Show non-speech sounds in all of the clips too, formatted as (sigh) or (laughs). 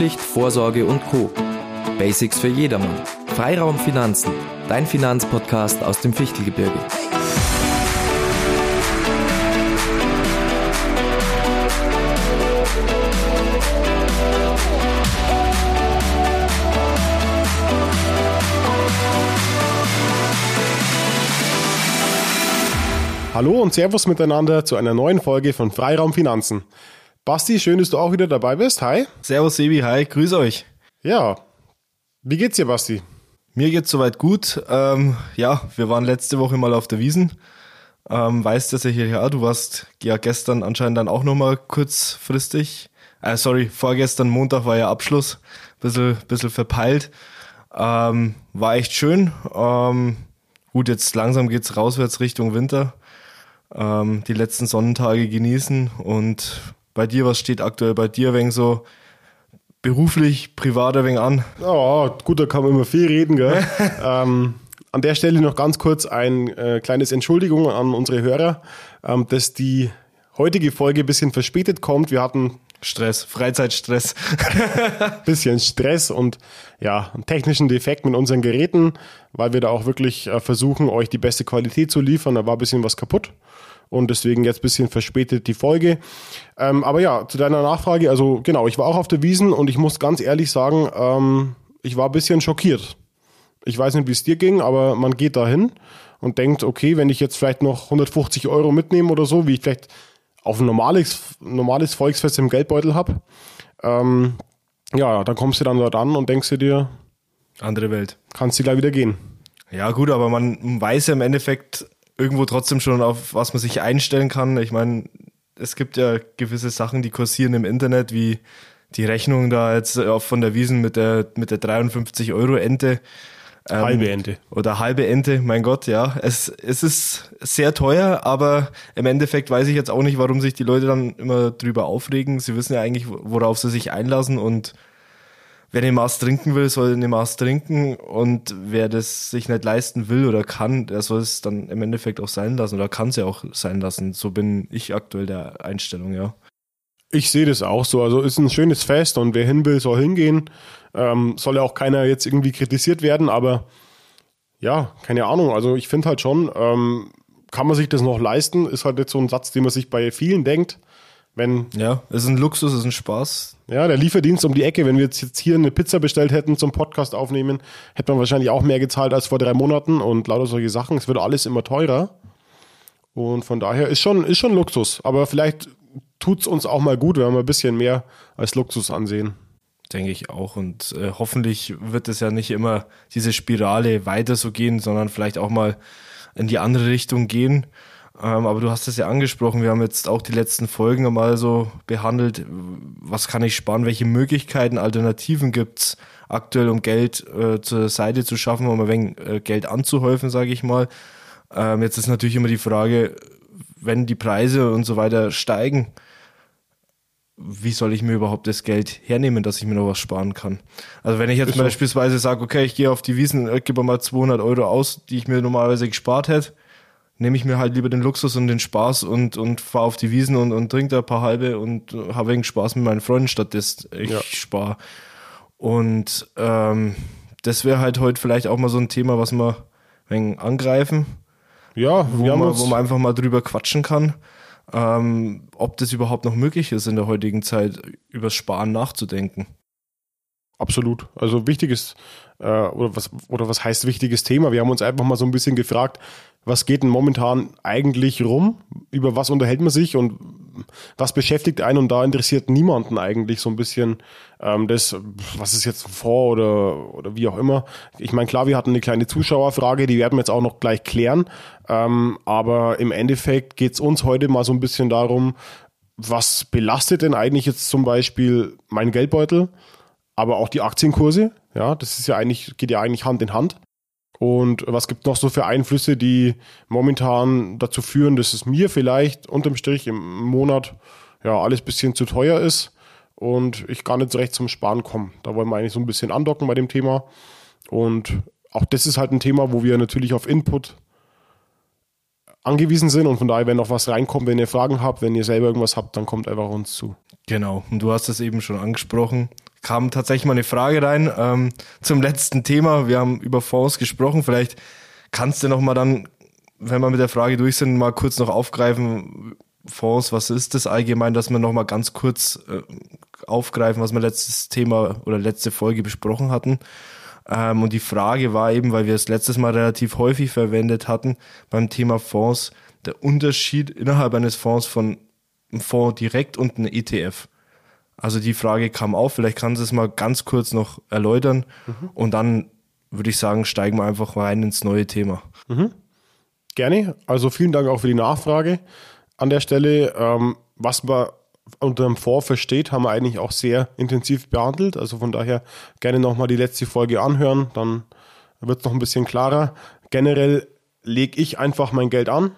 Steuerpflicht, Vorsorge und Co. Basics für jedermann. Freiraum Finanzen, dein Finanzpodcast aus dem Fichtelgebirge. Hallo und Servus miteinander zu einer neuen Folge von Freiraum Finanzen. Basti, schön, dass du auch wieder dabei bist. Hi. Servus Sebi, hi, grüß euch. Ja. Wie geht's dir, Basti? Mir geht's soweit gut. Ähm, ja, wir waren letzte Woche mal auf der Wiesen. Ähm, weißt du sicher, ja, du warst ja gestern anscheinend dann auch nochmal kurzfristig. Äh, sorry, vorgestern Montag war ja Abschluss. Bisschen, bisschen verpeilt. Ähm, war echt schön. Ähm, gut, jetzt langsam geht's rauswärts Richtung Winter ähm, die letzten Sonnentage genießen. Und bei dir, was steht aktuell bei dir wegen so beruflich, privat ein wenig an? Ja, gut, da kann man immer viel reden, gell? (laughs) ähm, an der Stelle noch ganz kurz ein äh, kleines Entschuldigung an unsere Hörer, ähm, dass die heutige Folge ein bisschen verspätet kommt. Wir hatten Stress, Freizeitstress. (laughs) bisschen Stress und ja, einen technischen Defekt mit unseren Geräten, weil wir da auch wirklich äh, versuchen, euch die beste Qualität zu liefern. Da war ein bisschen was kaputt und deswegen jetzt ein bisschen verspätet die Folge. Ähm, aber ja, zu deiner Nachfrage, also genau, ich war auch auf der Wiesen und ich muss ganz ehrlich sagen, ähm, ich war ein bisschen schockiert. Ich weiß nicht, wie es dir ging, aber man geht da hin und denkt, okay, wenn ich jetzt vielleicht noch 150 Euro mitnehme oder so, wie ich vielleicht auf ein normales, normales Volksfest im Geldbeutel habe, ähm, ja, dann kommst du dann dort an und denkst dir, andere Welt. Kannst du gleich wieder gehen. Ja, gut, aber man weiß ja im Endeffekt, irgendwo trotzdem schon auf was man sich einstellen kann. Ich meine, es gibt ja gewisse Sachen, die kursieren im Internet, wie die Rechnung da jetzt auch von der Wiesen mit der, mit der 53 Euro Ente. Ähm, halbe Ente. Oder halbe Ente, mein Gott, ja. Es, es ist sehr teuer, aber im Endeffekt weiß ich jetzt auch nicht, warum sich die Leute dann immer drüber aufregen. Sie wissen ja eigentlich, worauf sie sich einlassen und wer den Maß trinken will, soll den Maß trinken und wer das sich nicht leisten will oder kann, der soll es dann im Endeffekt auch sein lassen oder kann es ja auch sein lassen. So bin ich aktuell der Einstellung, ja. Ich sehe das auch so. Also ist ein schönes Fest und wer hin will, soll hingehen. Ähm, soll ja auch keiner jetzt irgendwie kritisiert werden, aber ja, keine Ahnung. Also ich finde halt schon, ähm, kann man sich das noch leisten? Ist halt jetzt so ein Satz, den man sich bei vielen denkt. Wenn, ja, es ist ein Luxus, es ist ein Spaß. Ja, der Lieferdienst um die Ecke, wenn wir jetzt hier eine Pizza bestellt hätten zum Podcast aufnehmen, hätte man wahrscheinlich auch mehr gezahlt als vor drei Monaten und lauter solche Sachen. Es wird alles immer teurer. Und von daher ist schon, ist schon Luxus. Aber vielleicht tut es uns auch mal gut, wenn wir ein bisschen mehr als Luxus ansehen. Denke ich auch. Und äh, hoffentlich wird es ja nicht immer diese Spirale weiter so gehen, sondern vielleicht auch mal in die andere Richtung gehen. Ähm, aber du hast es ja angesprochen, wir haben jetzt auch die letzten Folgen mal so behandelt, was kann ich sparen, welche Möglichkeiten, Alternativen gibt's aktuell, um Geld äh, zur Seite zu schaffen, um ein wenig äh, Geld anzuhäufen, sage ich mal. Ähm, jetzt ist natürlich immer die Frage, wenn die Preise und so weiter steigen, wie soll ich mir überhaupt das Geld hernehmen, dass ich mir noch was sparen kann? Also wenn ich jetzt beispielsweise sage, okay, ich gehe auf die Wiesen, äh, gebe mal 200 Euro aus, die ich mir normalerweise gespart hätte, nehme ich mir halt lieber den Luxus und den Spaß und, und fahre auf die Wiesen und, und trinke da ein paar halbe und habe wegen Spaß mit meinen Freunden, statt dass ich ja. spare. Und ähm, das wäre halt heute vielleicht auch mal so ein Thema, was wir wegen angreifen. Ja, wo man, wo man einfach mal drüber quatschen kann, ähm, ob das überhaupt noch möglich ist, in der heutigen Zeit übers Sparen nachzudenken. Absolut. Also wichtiges, äh, oder, was, oder was heißt wichtiges Thema? Wir haben uns einfach mal so ein bisschen gefragt, was geht denn momentan eigentlich rum? Über was unterhält man sich und was beschäftigt einen? Und da interessiert niemanden eigentlich so ein bisschen ähm, das, was ist jetzt vor oder, oder wie auch immer. Ich meine, klar, wir hatten eine kleine Zuschauerfrage, die werden wir jetzt auch noch gleich klären. Ähm, aber im Endeffekt geht es uns heute mal so ein bisschen darum, was belastet denn eigentlich jetzt zum Beispiel mein Geldbeutel, aber auch die Aktienkurse? Ja, das ist ja eigentlich, geht ja eigentlich Hand in Hand. Und was gibt noch so für Einflüsse, die momentan dazu führen, dass es mir vielleicht unterm Strich im Monat ja alles bisschen zu teuer ist und ich gar nicht so recht zum Sparen komme. Da wollen wir eigentlich so ein bisschen andocken bei dem Thema. Und auch das ist halt ein Thema, wo wir natürlich auf Input angewiesen sind und von daher, wenn noch was reinkommt, wenn ihr Fragen habt, wenn ihr selber irgendwas habt, dann kommt einfach uns zu. Genau, und du hast es eben schon angesprochen. Kam tatsächlich mal eine Frage rein ähm, zum letzten Thema. Wir haben über Fonds gesprochen. Vielleicht kannst du noch mal dann, wenn wir mit der Frage durch sind, mal kurz noch aufgreifen. Fonds, was ist das allgemein, dass wir noch mal ganz kurz äh, aufgreifen, was wir letztes Thema oder letzte Folge besprochen hatten. Ähm, und die Frage war eben, weil wir es letztes Mal relativ häufig verwendet hatten beim Thema Fonds, der Unterschied innerhalb eines Fonds von einem Fonds direkt und einem ETF. Also die Frage kam auf, vielleicht kannst du es mal ganz kurz noch erläutern mhm. und dann würde ich sagen, steigen wir einfach rein ins neue Thema. Mhm. Gerne. Also vielen Dank auch für die Nachfrage an der Stelle. Ähm, was man unter dem Fonds versteht, haben wir eigentlich auch sehr intensiv behandelt. Also von daher gerne nochmal die letzte Folge anhören, dann wird es noch ein bisschen klarer. Generell lege ich einfach mein Geld an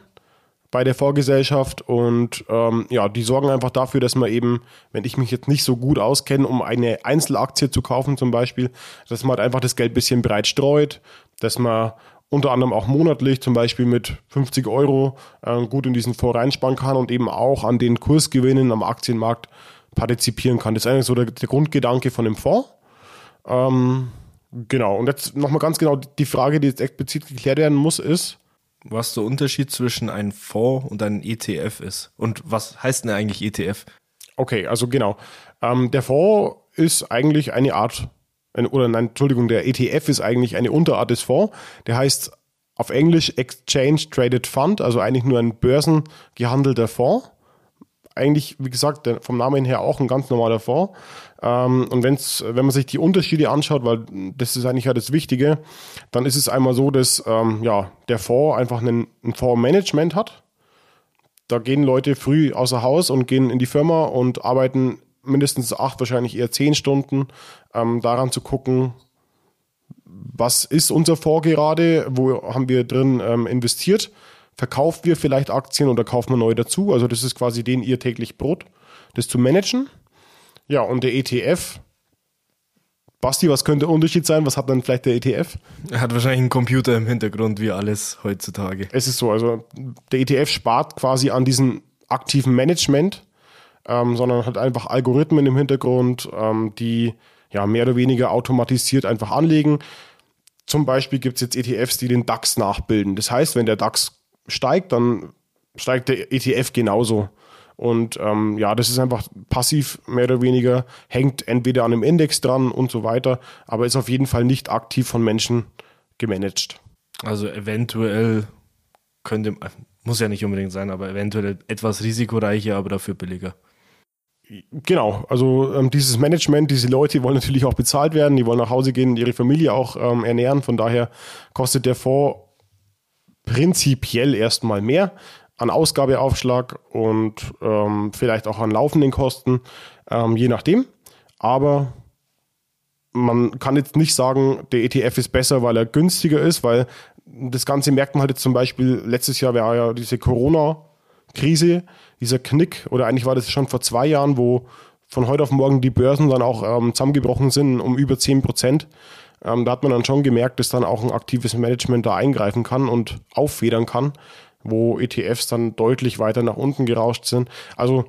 bei der Vorgesellschaft und ähm, ja, die sorgen einfach dafür, dass man eben, wenn ich mich jetzt nicht so gut auskenne, um eine Einzelaktie zu kaufen zum Beispiel, dass man halt einfach das Geld ein bisschen breit streut, dass man unter anderem auch monatlich zum Beispiel mit 50 Euro äh, gut in diesen Fonds reinsparen kann und eben auch an den Kursgewinnen am Aktienmarkt partizipieren kann. Das ist eigentlich so der, der Grundgedanke von dem Fonds. Ähm, genau, und jetzt nochmal ganz genau die Frage, die jetzt explizit geklärt werden muss, ist, was der Unterschied zwischen einem Fonds und einem ETF ist. Und was heißt denn eigentlich ETF? Okay, also genau. Ähm, der Fonds ist eigentlich eine Art, oder nein, Entschuldigung, der ETF ist eigentlich eine Unterart des Fonds. Der heißt auf Englisch Exchange Traded Fund, also eigentlich nur ein börsengehandelter Fonds eigentlich, wie gesagt, vom Namen her auch ein ganz normaler Fonds. Ähm, und wenn's, wenn man sich die Unterschiede anschaut, weil das ist eigentlich ja das Wichtige, dann ist es einmal so, dass ähm, ja, der Fonds einfach einen, ein Fondsmanagement hat. Da gehen Leute früh außer Haus und gehen in die Firma und arbeiten mindestens acht, wahrscheinlich eher zehn Stunden ähm, daran zu gucken, was ist unser Fonds gerade, wo haben wir drin investiert verkauft wir vielleicht Aktien oder kauft man neue dazu. Also das ist quasi den ihr täglich Brot, das zu managen. Ja, und der ETF. Basti, was könnte der Unterschied sein? Was hat dann vielleicht der ETF? Er hat wahrscheinlich einen Computer im Hintergrund, wie alles heutzutage. Es ist so, also der ETF spart quasi an diesem aktiven Management, ähm, sondern hat einfach Algorithmen im Hintergrund, ähm, die ja mehr oder weniger automatisiert einfach anlegen. Zum Beispiel gibt es jetzt ETFs, die den DAX nachbilden. Das heißt, wenn der DAX steigt, dann steigt der ETF genauso. Und ähm, ja, das ist einfach passiv mehr oder weniger, hängt entweder an einem Index dran und so weiter, aber ist auf jeden Fall nicht aktiv von Menschen gemanagt. Also eventuell könnte, muss ja nicht unbedingt sein, aber eventuell etwas risikoreicher, aber dafür billiger. Genau, also ähm, dieses Management, diese Leute wollen natürlich auch bezahlt werden, die wollen nach Hause gehen, ihre Familie auch ähm, ernähren, von daher kostet der Fonds prinzipiell erstmal mehr an Ausgabeaufschlag und ähm, vielleicht auch an laufenden Kosten, ähm, je nachdem. Aber man kann jetzt nicht sagen, der ETF ist besser, weil er günstiger ist, weil das Ganze merkt man halt jetzt zum Beispiel, letztes Jahr war ja diese Corona-Krise, dieser Knick, oder eigentlich war das schon vor zwei Jahren, wo von heute auf morgen die Börsen dann auch ähm, zusammengebrochen sind um über 10 Prozent. Ähm, da hat man dann schon gemerkt, dass dann auch ein aktives Management da eingreifen kann und auffedern kann, wo ETFs dann deutlich weiter nach unten gerauscht sind. Also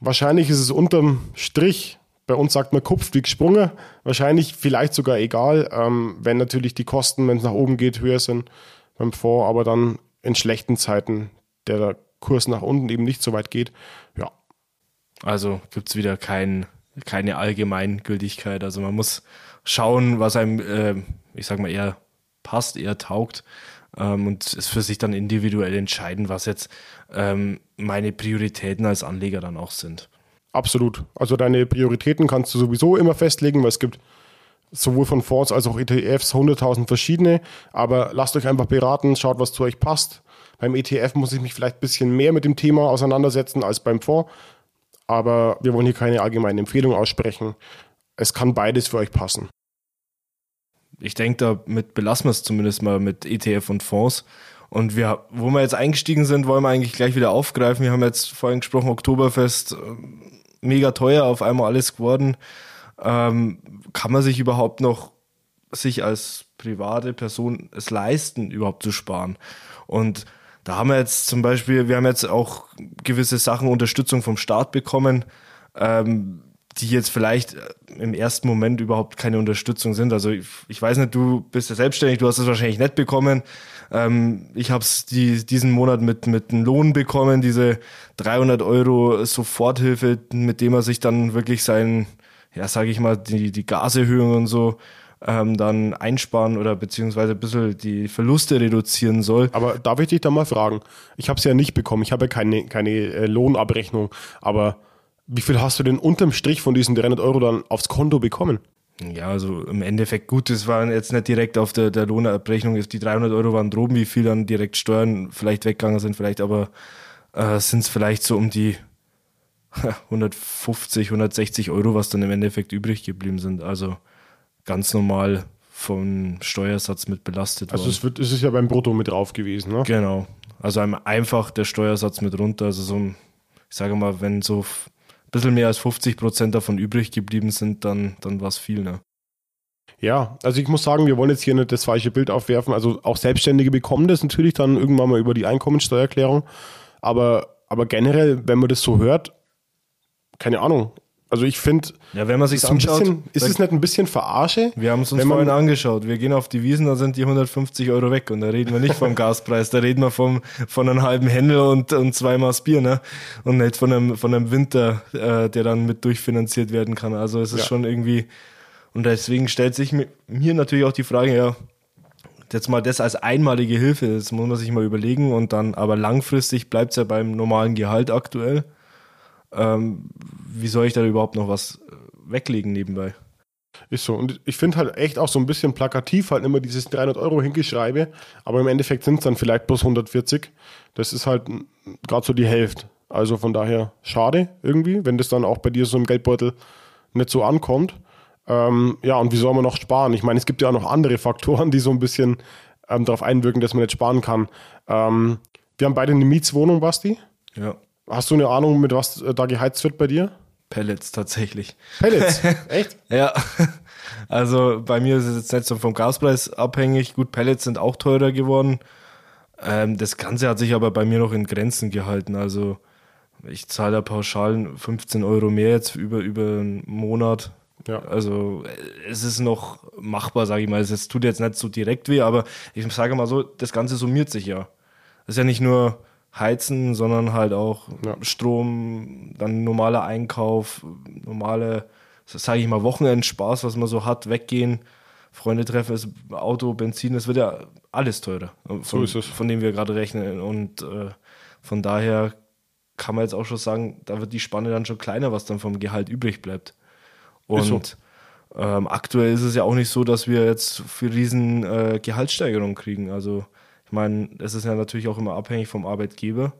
wahrscheinlich ist es unterm Strich, bei uns sagt man Kupf wie gesprungen, wahrscheinlich vielleicht sogar egal, ähm, wenn natürlich die Kosten, wenn es nach oben geht, höher sind beim Fonds, aber dann in schlechten Zeiten der Kurs nach unten eben nicht so weit geht. Ja. Also gibt es wieder kein, keine Allgemeingültigkeit. Also man muss schauen, was einem, äh, ich sag mal, eher passt, eher taugt ähm, und es für sich dann individuell entscheiden, was jetzt ähm, meine Prioritäten als Anleger dann auch sind. Absolut. Also deine Prioritäten kannst du sowieso immer festlegen, weil es gibt sowohl von Fonds als auch ETFs 100.000 verschiedene. Aber lasst euch einfach beraten, schaut, was zu euch passt. Beim ETF muss ich mich vielleicht ein bisschen mehr mit dem Thema auseinandersetzen als beim Fonds. Aber wir wollen hier keine allgemeine Empfehlung aussprechen. Es kann beides für euch passen ich denke, damit belassen wir es zumindest mal mit ETF und Fonds. Und wir, wo wir jetzt eingestiegen sind, wollen wir eigentlich gleich wieder aufgreifen. Wir haben jetzt vorhin gesprochen, Oktoberfest, äh, mega teuer auf einmal alles geworden. Ähm, kann man sich überhaupt noch sich als private Person es leisten, überhaupt zu sparen? Und da haben wir jetzt zum Beispiel, wir haben jetzt auch gewisse Sachen Unterstützung vom Staat bekommen. Ähm, die jetzt vielleicht äh, im ersten Moment überhaupt keine Unterstützung sind. Also ich, ich weiß nicht, du bist ja selbstständig, du hast es wahrscheinlich nicht bekommen. Ähm, ich habe es die, diesen Monat mit, mit einem Lohn bekommen, diese 300 Euro Soforthilfe, mit dem er sich dann wirklich sein, ja, sage ich mal, die, die Gaserhöhung und so ähm, dann einsparen oder beziehungsweise ein bisschen die Verluste reduzieren soll. Aber darf ich dich da mal fragen? Ich habe es ja nicht bekommen, ich habe ja keine, keine äh, Lohnabrechnung, aber wie viel hast du denn unterm Strich von diesen 300 Euro dann aufs Konto bekommen? Ja, also im Endeffekt gut, das waren jetzt nicht direkt auf der, der Lohnabrechnung, die 300 Euro waren droben, wie viel dann direkt Steuern vielleicht weggegangen sind, vielleicht aber äh, sind es vielleicht so um die (laughs) 150, 160 Euro, was dann im Endeffekt übrig geblieben sind. Also ganz normal vom Steuersatz mit belastet Also es, wird, es ist ja beim Brutto mit drauf gewesen, ne? Genau. Also einfach der Steuersatz mit runter. Also so, ich sage mal, wenn so ein bisschen mehr als 50 Prozent davon übrig geblieben sind, dann, dann war es viel, ne? Ja, also ich muss sagen, wir wollen jetzt hier nicht das falsche Bild aufwerfen. Also auch Selbstständige bekommen das natürlich dann irgendwann mal über die Einkommensteuererklärung. Aber, aber generell, wenn man das so hört, keine Ahnung. Also ich finde, ja, wenn man sich anschaut, bisschen, ist es nicht ein bisschen Verarsche? Wir haben es uns vorhin angeschaut. Wir gehen auf die Wiesen, da sind die 150 Euro weg und da reden wir nicht vom (laughs) Gaspreis, da reden wir vom von einem halben Händel und, und zweimal Bier, ne? Und nicht von einem von einem Winter, äh, der dann mit durchfinanziert werden kann. Also es ist ja. schon irgendwie und deswegen stellt sich mir natürlich auch die Frage, ja, jetzt mal das als einmalige Hilfe, das muss man sich mal überlegen und dann, aber langfristig bleibt es ja beim normalen Gehalt aktuell. Ähm, wie soll ich da überhaupt noch was äh, weglegen nebenbei? Ist so. Und ich finde halt echt auch so ein bisschen plakativ halt immer dieses 300 Euro hingeschreibe, aber im Endeffekt sind es dann vielleicht plus 140. Das ist halt gerade so die Hälfte. Also von daher schade irgendwie, wenn das dann auch bei dir so im Geldbeutel nicht so ankommt. Ähm, ja, und wie soll man noch sparen? Ich meine, es gibt ja auch noch andere Faktoren, die so ein bisschen ähm, darauf einwirken, dass man nicht sparen kann. Ähm, wir haben beide eine Mietswohnung, Basti. Ja. Hast du eine Ahnung, mit was äh, da geheizt wird bei dir? Pellets tatsächlich. Pellets? (laughs) Echt? ja. Also bei mir ist es jetzt nicht so vom Gaspreis abhängig. Gut, Pellets sind auch teurer geworden. Ähm, das Ganze hat sich aber bei mir noch in Grenzen gehalten. Also ich zahle da pauschal 15 Euro mehr jetzt über, über einen Monat. Ja. Also es ist noch machbar, sage ich mal. Es tut jetzt nicht so direkt weh, aber ich sage mal so, das Ganze summiert sich ja. Das ist ja nicht nur Heizen, sondern halt auch ja. Strom, dann normaler Einkauf, normale, sage ich mal, Wochenendspaß, was man so hat, weggehen, Freunde treffen, ist Auto, Benzin, es wird ja alles teurer, von, so ist es. von dem wir gerade rechnen. Und äh, von daher kann man jetzt auch schon sagen, da wird die Spanne dann schon kleiner, was dann vom Gehalt übrig bleibt. Und so. ähm, aktuell ist es ja auch nicht so, dass wir jetzt für riesen äh, Gehaltssteigerungen kriegen. Also ich meine, es ist ja natürlich auch immer abhängig vom Arbeitgeber.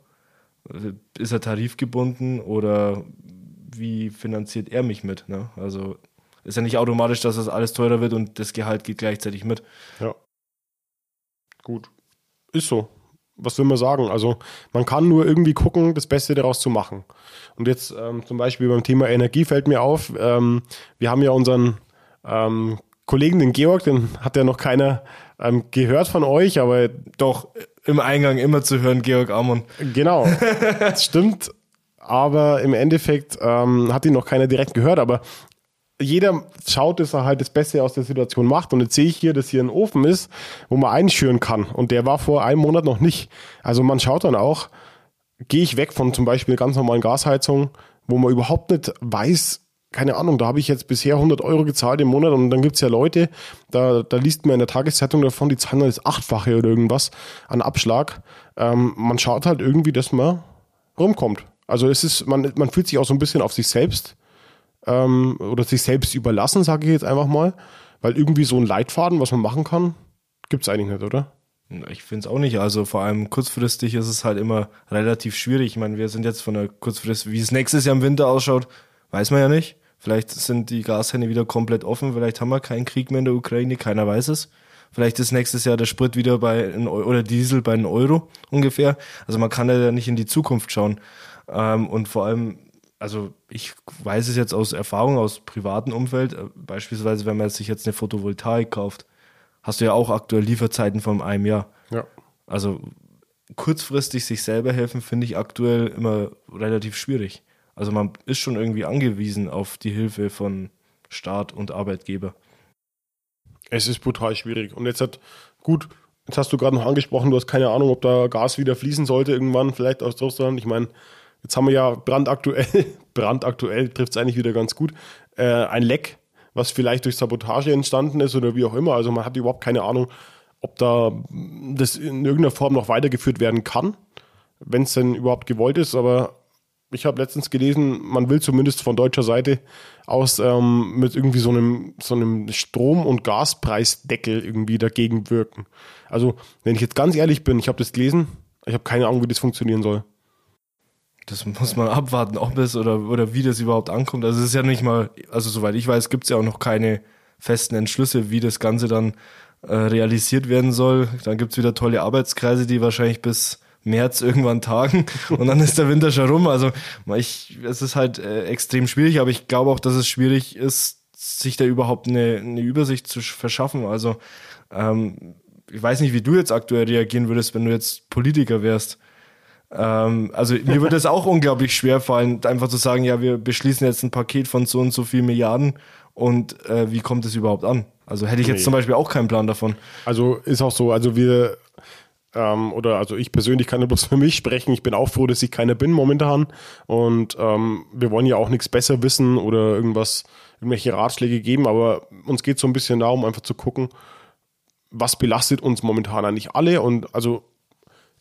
Ist er tarifgebunden oder wie finanziert er mich mit? Ne? Also ist ja nicht automatisch, dass das alles teurer wird und das Gehalt geht gleichzeitig mit. Ja. Gut. Ist so. Was will man sagen? Also man kann nur irgendwie gucken, das Beste daraus zu machen. Und jetzt ähm, zum Beispiel beim Thema Energie fällt mir auf, ähm, wir haben ja unseren ähm, Kollegen, den Georg, den hat ja noch keiner ähm, gehört von euch, aber doch im Eingang immer zu hören, Georg Amon. Genau, (laughs) das stimmt. Aber im Endeffekt ähm, hat ihn noch keiner direkt gehört. Aber jeder schaut, dass er halt das Beste aus der Situation macht. Und jetzt sehe ich hier, dass hier ein Ofen ist, wo man einschüren kann. Und der war vor einem Monat noch nicht. Also man schaut dann auch, gehe ich weg von zum Beispiel ganz normalen Gasheizungen, wo man überhaupt nicht weiß, keine Ahnung, da habe ich jetzt bisher 100 Euro gezahlt im Monat und dann gibt es ja Leute, da, da liest man in der Tageszeitung davon, die zahlen das Achtfache oder irgendwas an Abschlag. Ähm, man schaut halt irgendwie, dass man rumkommt. Also es ist, man, man fühlt sich auch so ein bisschen auf sich selbst ähm, oder sich selbst überlassen, sage ich jetzt einfach mal, weil irgendwie so ein Leitfaden, was man machen kann, gibt es eigentlich nicht, oder? Ich finde es auch nicht. Also vor allem kurzfristig ist es halt immer relativ schwierig. Ich meine, wir sind jetzt von der kurzfristig, wie es nächstes Jahr im Winter ausschaut, weiß man ja nicht. Vielleicht sind die Gashähne wieder komplett offen. Vielleicht haben wir keinen Krieg mehr in der Ukraine. Keiner weiß es. Vielleicht ist nächstes Jahr der Sprit wieder bei oder Diesel bei einem Euro ungefähr. Also man kann ja nicht in die Zukunft schauen. Ähm, und vor allem, also ich weiß es jetzt aus Erfahrung aus privatem Umfeld. Äh, beispielsweise, wenn man sich jetzt eine Photovoltaik kauft, hast du ja auch aktuell Lieferzeiten von einem Jahr. Ja. Also kurzfristig sich selber helfen, finde ich aktuell immer relativ schwierig. Also man ist schon irgendwie angewiesen auf die Hilfe von Staat und Arbeitgeber. Es ist brutal schwierig. Und jetzt hat, gut, jetzt hast du gerade noch angesprochen, du hast keine Ahnung, ob da Gas wieder fließen sollte irgendwann, vielleicht aus Russland. Ich meine, jetzt haben wir ja brandaktuell, (laughs) brandaktuell trifft es eigentlich wieder ganz gut, äh, ein Leck, was vielleicht durch Sabotage entstanden ist oder wie auch immer. Also man hat überhaupt keine Ahnung, ob da das in irgendeiner Form noch weitergeführt werden kann, wenn es denn überhaupt gewollt ist. Aber ich habe letztens gelesen, man will zumindest von deutscher Seite aus ähm, mit irgendwie so einem, so einem Strom- und Gaspreisdeckel irgendwie dagegen wirken. Also, wenn ich jetzt ganz ehrlich bin, ich habe das gelesen, ich habe keine Ahnung, wie das funktionieren soll. Das muss man abwarten, ob es oder, oder wie das überhaupt ankommt. Also es ist ja nicht mal, also soweit ich weiß, gibt es ja auch noch keine festen Entschlüsse, wie das Ganze dann äh, realisiert werden soll. Dann gibt es wieder tolle Arbeitskreise, die wahrscheinlich bis März irgendwann tagen (laughs) und dann ist der Winter schon rum. Also ich, es ist halt äh, extrem schwierig, aber ich glaube auch, dass es schwierig ist, sich da überhaupt eine, eine Übersicht zu verschaffen. Also ähm, ich weiß nicht, wie du jetzt aktuell reagieren würdest, wenn du jetzt Politiker wärst. Ähm, also mir würde es auch (laughs) unglaublich schwer fallen, einfach zu sagen, ja, wir beschließen jetzt ein Paket von so und so viel Milliarden und äh, wie kommt es überhaupt an? Also hätte ich jetzt nee. zum Beispiel auch keinen Plan davon. Also ist auch so, also wir ähm, oder also ich persönlich kann nur bloß (laughs) für mich sprechen. Ich bin auch froh, dass ich keiner bin momentan. Und ähm, wir wollen ja auch nichts besser wissen oder irgendwas, irgendwelche Ratschläge geben, aber uns geht so ein bisschen darum, einfach zu gucken, was belastet uns momentan eigentlich alle. Und also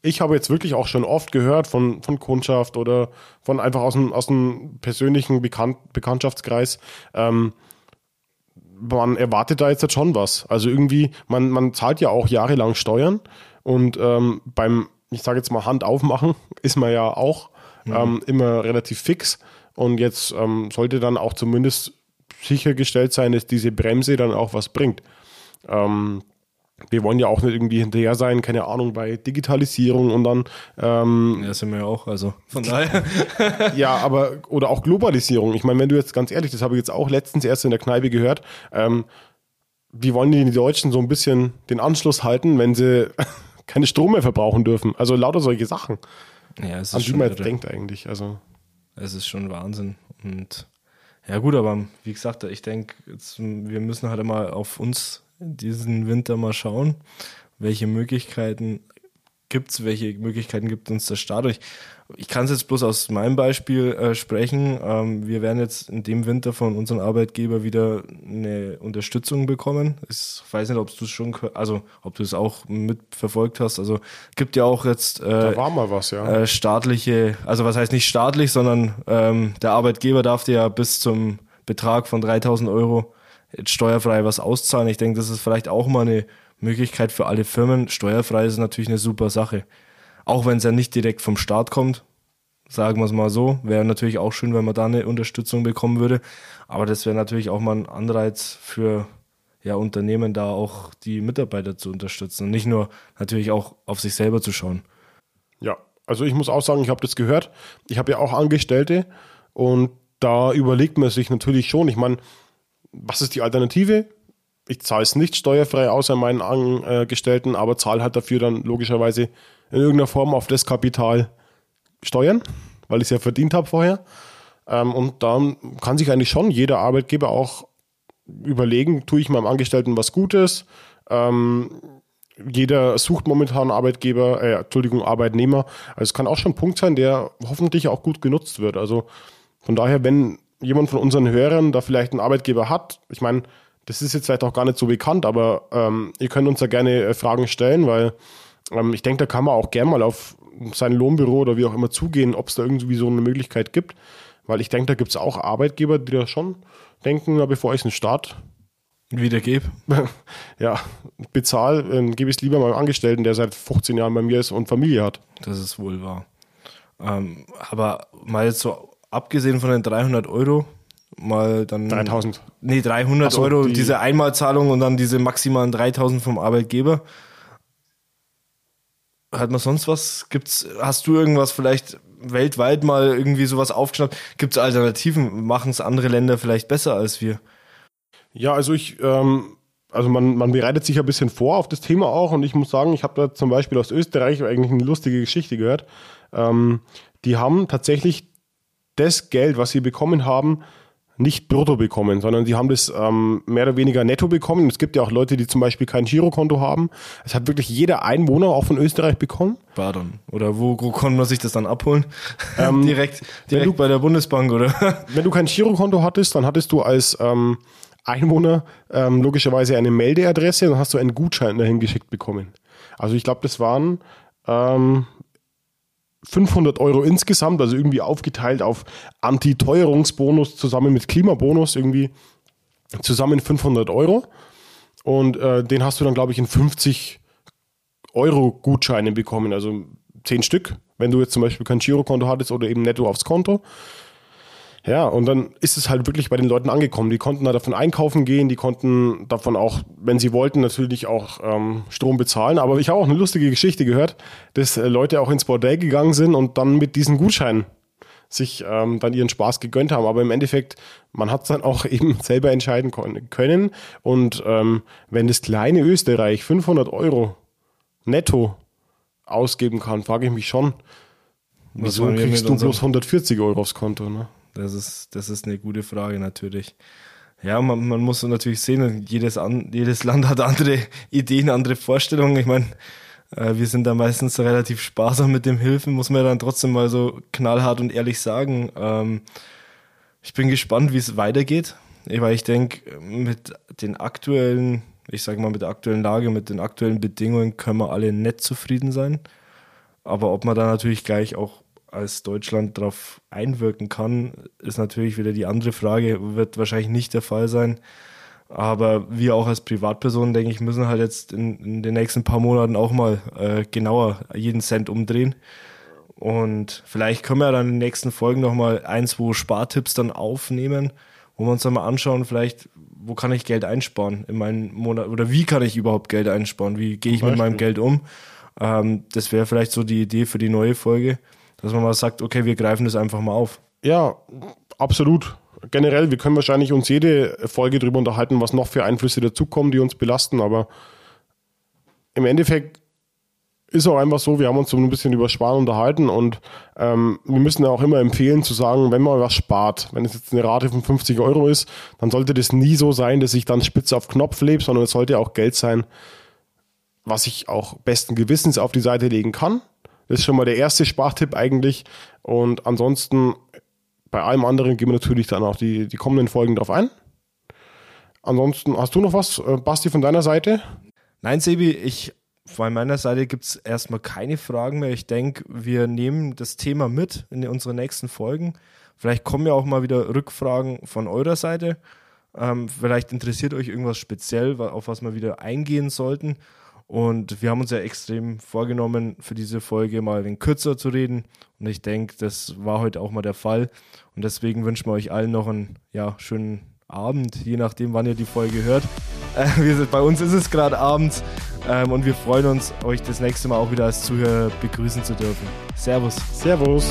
ich habe jetzt wirklich auch schon oft gehört von, von Kundschaft oder von einfach aus dem, aus dem persönlichen Bekannt, Bekanntschaftskreis, ähm, man erwartet da jetzt schon was. Also irgendwie, man, man zahlt ja auch jahrelang Steuern und ähm, beim, ich sage jetzt mal, Hand aufmachen, ist man ja auch mhm. ähm, immer relativ fix. Und jetzt ähm, sollte dann auch zumindest sichergestellt sein, dass diese Bremse dann auch was bringt. Ähm, wir wollen ja auch nicht irgendwie hinterher sein, keine Ahnung, bei Digitalisierung und dann. Ähm, ja, sind wir ja auch, also von (laughs) daher. ja, aber, oder auch Globalisierung. Ich meine, wenn du jetzt ganz ehrlich, das habe ich jetzt auch letztens erst in der Kneipe gehört, ähm, wie wollen die Deutschen so ein bisschen den Anschluss halten, wenn sie keine Strom mehr verbrauchen dürfen. Also lauter solche Sachen. Ja, es ist an die man jetzt denkt eigentlich. Also. Es ist schon Wahnsinn. Und ja gut, aber wie gesagt, ich denke, wir müssen halt immer auf uns diesen Winter mal schauen, welche Möglichkeiten gibt es, welche Möglichkeiten gibt uns der Staat. Ich, ich kann es jetzt bloß aus meinem Beispiel äh, sprechen. Ähm, wir werden jetzt in dem Winter von unserem Arbeitgeber wieder eine Unterstützung bekommen. Ich weiß nicht, ob du es schon, also ob du es auch mitverfolgt hast. Also gibt ja auch jetzt äh, da war mal was, ja. Äh, staatliche, also was heißt nicht staatlich, sondern ähm, der Arbeitgeber darf dir ja bis zum Betrag von 3000 Euro jetzt steuerfrei was auszahlen. Ich denke, das ist vielleicht auch mal eine Möglichkeit für alle Firmen. Steuerfrei ist natürlich eine super Sache. Auch wenn es ja nicht direkt vom Staat kommt, sagen wir es mal so. Wäre natürlich auch schön, wenn man da eine Unterstützung bekommen würde. Aber das wäre natürlich auch mal ein Anreiz für ja, Unternehmen, da auch die Mitarbeiter zu unterstützen und nicht nur natürlich auch auf sich selber zu schauen. Ja, also ich muss auch sagen, ich habe das gehört. Ich habe ja auch Angestellte und da überlegt man sich natürlich schon, ich meine, was ist die Alternative? Ich zahle es nicht steuerfrei außer meinen Angestellten, aber zahle halt dafür dann logischerweise in irgendeiner Form auf das Kapital Steuern, weil ich es ja verdient habe vorher. Ähm, und dann kann sich eigentlich schon jeder Arbeitgeber auch überlegen, tue ich meinem Angestellten was Gutes. Ähm, jeder sucht momentan Arbeitgeber, äh, Entschuldigung, Arbeitnehmer. Also es kann auch schon ein Punkt sein, der hoffentlich auch gut genutzt wird. Also von daher, wenn jemand von unseren Hörern da vielleicht einen Arbeitgeber hat, ich meine, das ist jetzt vielleicht auch gar nicht so bekannt, aber ähm, ihr könnt uns da gerne äh, Fragen stellen, weil ähm, ich denke, da kann man auch gerne mal auf sein Lohnbüro oder wie auch immer zugehen, ob es da irgendwie so eine Möglichkeit gibt. Weil ich denke, da gibt es auch Arbeitgeber, die da schon denken, ja, bevor ich einen Start wieder gebe. (laughs) ja, bezahl, äh, gebe ich es lieber meinem Angestellten, der seit 15 Jahren bei mir ist und Familie hat. Das ist wohl wahr. Ähm, aber mal jetzt so abgesehen von den 300 Euro, mal dann. 3000. Nee, 300 so, Euro, die diese Einmalzahlung und dann diese maximalen 3000 vom Arbeitgeber. Hat man sonst was? Gibt's, hast du irgendwas vielleicht weltweit mal irgendwie sowas aufgeschnappt? Gibt es Alternativen? Machen es andere Länder vielleicht besser als wir? Ja, also ich, ähm, also man, man bereitet sich ein bisschen vor auf das Thema auch und ich muss sagen, ich habe da zum Beispiel aus Österreich eigentlich eine lustige Geschichte gehört. Ähm, die haben tatsächlich das Geld, was sie bekommen haben, nicht brutto bekommen, sondern die haben das ähm, mehr oder weniger netto bekommen. Es gibt ja auch Leute, die zum Beispiel kein Girokonto haben. Es hat wirklich jeder Einwohner auch von Österreich bekommen. Badern. Oder wo, wo konnte man sich das dann abholen? (laughs) Ähm, direkt direkt du, bei der Bundesbank, oder? (laughs) wenn du kein Girokonto hattest, dann hattest du als ähm, Einwohner ähm, logischerweise eine Meldeadresse und dann hast du einen Gutschein dahin geschickt bekommen. Also ich glaube, das waren ähm, 500 Euro insgesamt, also irgendwie aufgeteilt auf Anti-Teuerungsbonus zusammen mit Klimabonus, irgendwie zusammen 500 Euro. Und äh, den hast du dann, glaube ich, in 50 Euro Gutscheine bekommen, also 10 Stück, wenn du jetzt zum Beispiel kein Girokonto hattest oder eben netto aufs Konto. Ja, und dann ist es halt wirklich bei den Leuten angekommen. Die konnten da davon einkaufen gehen, die konnten davon auch, wenn sie wollten, natürlich auch ähm, Strom bezahlen. Aber ich habe auch eine lustige Geschichte gehört, dass äh, Leute auch ins Bordell gegangen sind und dann mit diesen Gutscheinen sich ähm, dann ihren Spaß gegönnt haben. Aber im Endeffekt, man hat es dann auch (laughs) eben selber entscheiden können. Und ähm, wenn das kleine Österreich 500 Euro netto ausgeben kann, frage ich mich schon, wieso kriegst du bloß 140 Euro aufs Konto? Ne? Das ist, das ist eine gute Frage natürlich. Ja, man, man muss natürlich sehen, jedes, an, jedes Land hat andere Ideen, andere Vorstellungen. Ich meine, äh, wir sind da meistens relativ sparsam mit dem Hilfen, muss man dann trotzdem mal so knallhart und ehrlich sagen. Ähm, ich bin gespannt, wie es weitergeht, weil ich denke, mit den aktuellen, ich sage mal, mit der aktuellen Lage, mit den aktuellen Bedingungen können wir alle nicht zufrieden sein. Aber ob man da natürlich gleich auch als Deutschland darauf einwirken kann, ist natürlich wieder die andere Frage, wird wahrscheinlich nicht der Fall sein. Aber wir auch als Privatpersonen, denke ich, müssen halt jetzt in, in den nächsten paar Monaten auch mal äh, genauer jeden Cent umdrehen. Und vielleicht können wir dann in den nächsten Folgen nochmal ein, zwei Spartipps dann aufnehmen, wo wir uns dann mal anschauen, vielleicht, wo kann ich Geld einsparen in meinen Monat oder wie kann ich überhaupt Geld einsparen? Wie gehe ich mit meinem Geld um? Ähm, das wäre vielleicht so die Idee für die neue Folge dass man mal sagt, okay, wir greifen das einfach mal auf. Ja, absolut. Generell, wir können wahrscheinlich uns jede Folge darüber unterhalten, was noch für Einflüsse dazukommen, die uns belasten, aber im Endeffekt ist auch einfach so, wir haben uns so ein bisschen über Sparen unterhalten und ähm, wir müssen ja auch immer empfehlen zu sagen, wenn man was spart, wenn es jetzt eine Rate von 50 Euro ist, dann sollte das nie so sein, dass ich dann spitze auf Knopf lebe, sondern es sollte auch Geld sein, was ich auch besten Gewissens auf die Seite legen kann das ist schon mal der erste Spartipp eigentlich. Und ansonsten bei allem anderen gehen wir natürlich dann auch die, die kommenden Folgen drauf ein. Ansonsten, hast du noch was, äh, Basti, von deiner Seite? Nein, Sebi, ich von meiner Seite gibt es erstmal keine Fragen mehr. Ich denke, wir nehmen das Thema mit in unsere nächsten Folgen. Vielleicht kommen ja auch mal wieder Rückfragen von eurer Seite. Ähm, vielleicht interessiert euch irgendwas speziell, auf was wir wieder eingehen sollten. Und wir haben uns ja extrem vorgenommen, für diese Folge mal ein kürzer zu reden. Und ich denke, das war heute auch mal der Fall. Und deswegen wünschen wir euch allen noch einen ja, schönen Abend, je nachdem, wann ihr die Folge hört. Äh, bei uns ist es gerade abends ähm, und wir freuen uns, euch das nächste Mal auch wieder als Zuhörer begrüßen zu dürfen. Servus. Servus.